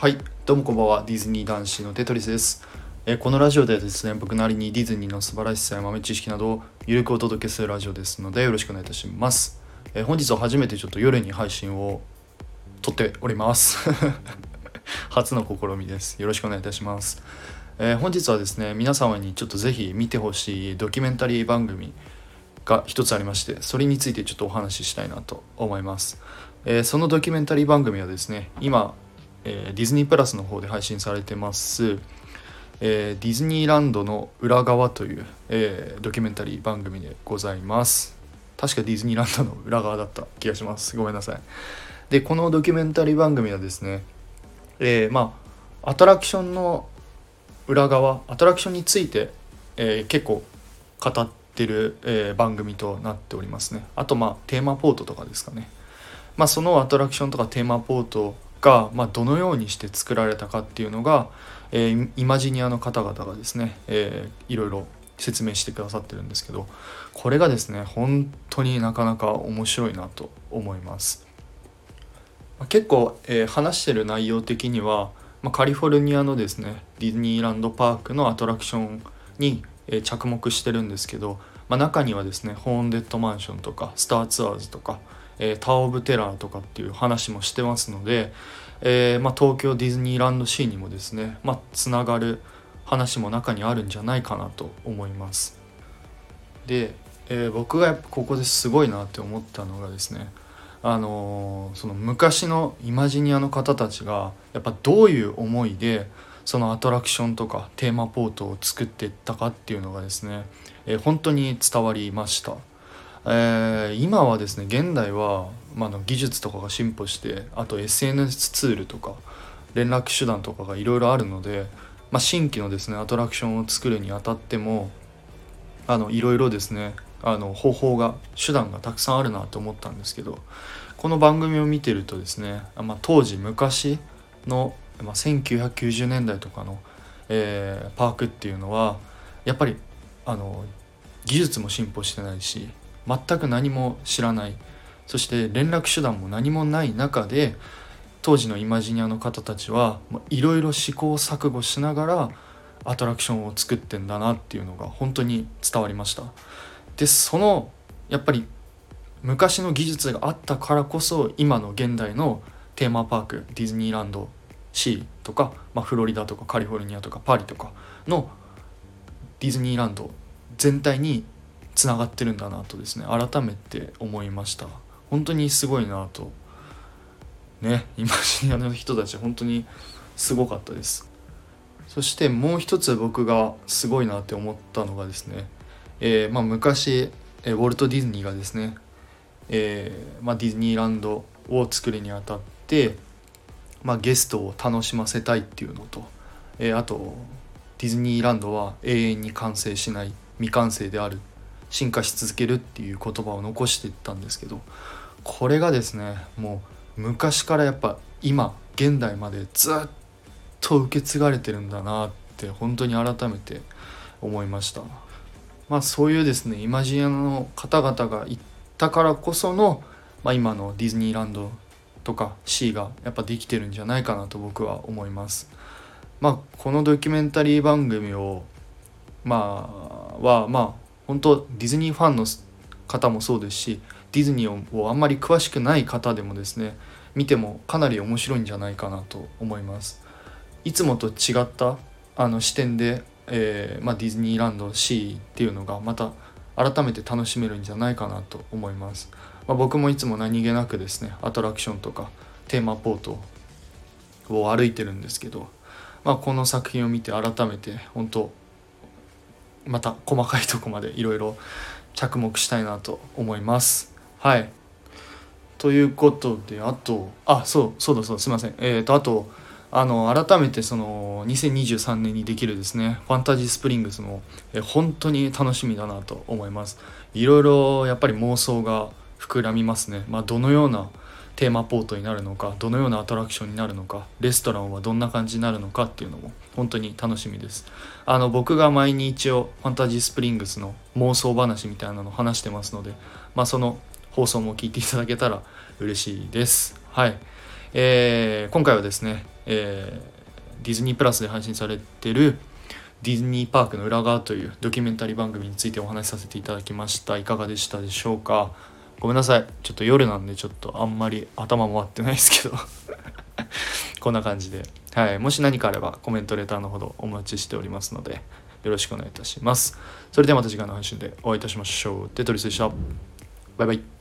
はい、どうもこんばんは。ディズニー男子のテトリスです。えこのラジオではですね、僕なりにディズニーの素晴らしさや豆知識などをゆるくお届けするラジオですので、よろしくお願いいたします。え本日は初めてちょっと夜に配信を撮っております。初の試みです。よろしくお願いいたします。え本日はですね、皆様にちょっとぜひ見てほしいドキュメンタリー番組が一つありまして、それについてちょっとお話ししたいなと思います。えそのドキュメンタリー番組はですね、今、えーディズニープラスの方で配信されてます、えーディズニーランドの裏側という、えードキュメンタリー番組でございます。確かディズニーランドの裏側だった気がします。ごめんなさい。でこのドキュメンタリー番組はですね、えまあアトラクションの裏側アトラクションについて、え結構語ってる、え番組となっておりますね。あとまあテーマポートとかですかね。まあ、そのアトラクションとかテーマポートが、まあ、どのようにして作られたかっていうのが、えーイマジニアの方々がですね、えーいろいろ説明してくださってるんですけどこれがですね本当になかなか面白いなと思います。結構、えー話してる内容的には、まあ、カリフォルニアのですねディズニーランドパークのアトラクションに、えー着目してるんですけど、まあ、中にはですねホーンデッドマンションとかスターツアーズとか、えーター・オブ・テラーとかっていう話もしてますので、えーまあ、東京ディズニーランドシーにもですね、まあ、つながる話も中にあるんじゃないかなと思います。で、えー僕がやっぱここですごいなって思ったのがですねあのその昔のイマジニアの方たちがやっぱどういう思いでそのアトラクションとかテーマポートを作っていったかっていうのがですね、えー本当に伝わりました。えー今はですね現代は、まあ、の技術とかが進歩してあと SNS ツールとか連絡手段とかがいろいろあるので、まあ、新規のですねアトラクションを作るにあたってもあのいろいろですねあの方法が手段がたくさんあるなと思ったんですけどこの番組を見てるとですね、まあ、当時昔の、まあ、1990年代とかの、えーパークっていうのはやっぱりあの技術も進歩してないし全く何も知らない。そして連絡手段も何もない中で当時のイマジニアの方たちはいろいろ試行錯誤しながらアトラクションを作ってんだなっていうのが本当に伝わりました。でそのやっぱり昔の技術があったからこそ今の現代のテーマパークディズニーランドシーとか、まあ、フロリダとかカリフォルニアとかパリとかのディズニーランド全体につながってるんだなとですね改めて思いました。本当にすごいなと。ねイマジニアの人たち本当にすごかったです。そしてもう一つ僕がすごいなって思ったのがですね、えーまあ、昔、えーウォルト・ディズニーがですね、えーまあ、ディズニーランドを作るにあたって、まあ、ゲストを楽しませたいっていうのと、えーあとディズニーランドは永遠に完成しない未完成である進化し続けるっていう言葉を残していったんですけどこれがですねもう昔からやっぱ今現代までずっと受け継がれてるんだなって本当に改めて思いました。まあそういうですねイマジアの方々が言ったからこその、まあ、今のディズニーランドとか C がやっぱできてるんじゃないかなと僕は思います。まあこのドキュメンタリー番組をまあはまあ本当ディズニーファンの方もそうですしディズニーをあんまり詳しくない方でもですね見てもかなり面白いんじゃないかなと思います。いつもと違ったあの視点で、えーまあ、ディズニーランド C っていうのがまた改めて楽しめるんじゃないかなと思います、まあ、僕もいつも何気なくですねアトラクションとかテーマポートを歩いてるんですけど、まあ、この作品を見て改めて本当また細かいとこまでいろいろ着目したいなと思います。はい。ということであとあそうそうだそうすいません。えっ、とあとあの改めてその2023年にできるですねファンタジースプリングスもえ本当に楽しみだなと思います。いろいろやっぱり妄想が膨らみますね。まあどのようなテーマポートになるのかどのようなアトラクションになるのかレストランはどんな感じになるのかっていうのも本当に楽しみです。あの僕が前に一応ファンタジースプリングスの妄想話みたいなのを話してますのでまあその放送も聞いていただけたら 嬉しいです。はい。えー今回はですね、えーディズニープラスで配信されてるディズニーパークの裏側というドキュメンタリー番組についてお話しさせていただきました。いかがでしたでしょうか？ごめんなさい。ちょっと夜なんでちょっとあんまり頭回ってないですけど。こんな感じで、はい、もし何かあればコメントレターのほどお待ちしておりますのでよろしくお願いいたします。それではまた次回の配信でお会いいたしましょう。テトリスでした。バイバイ。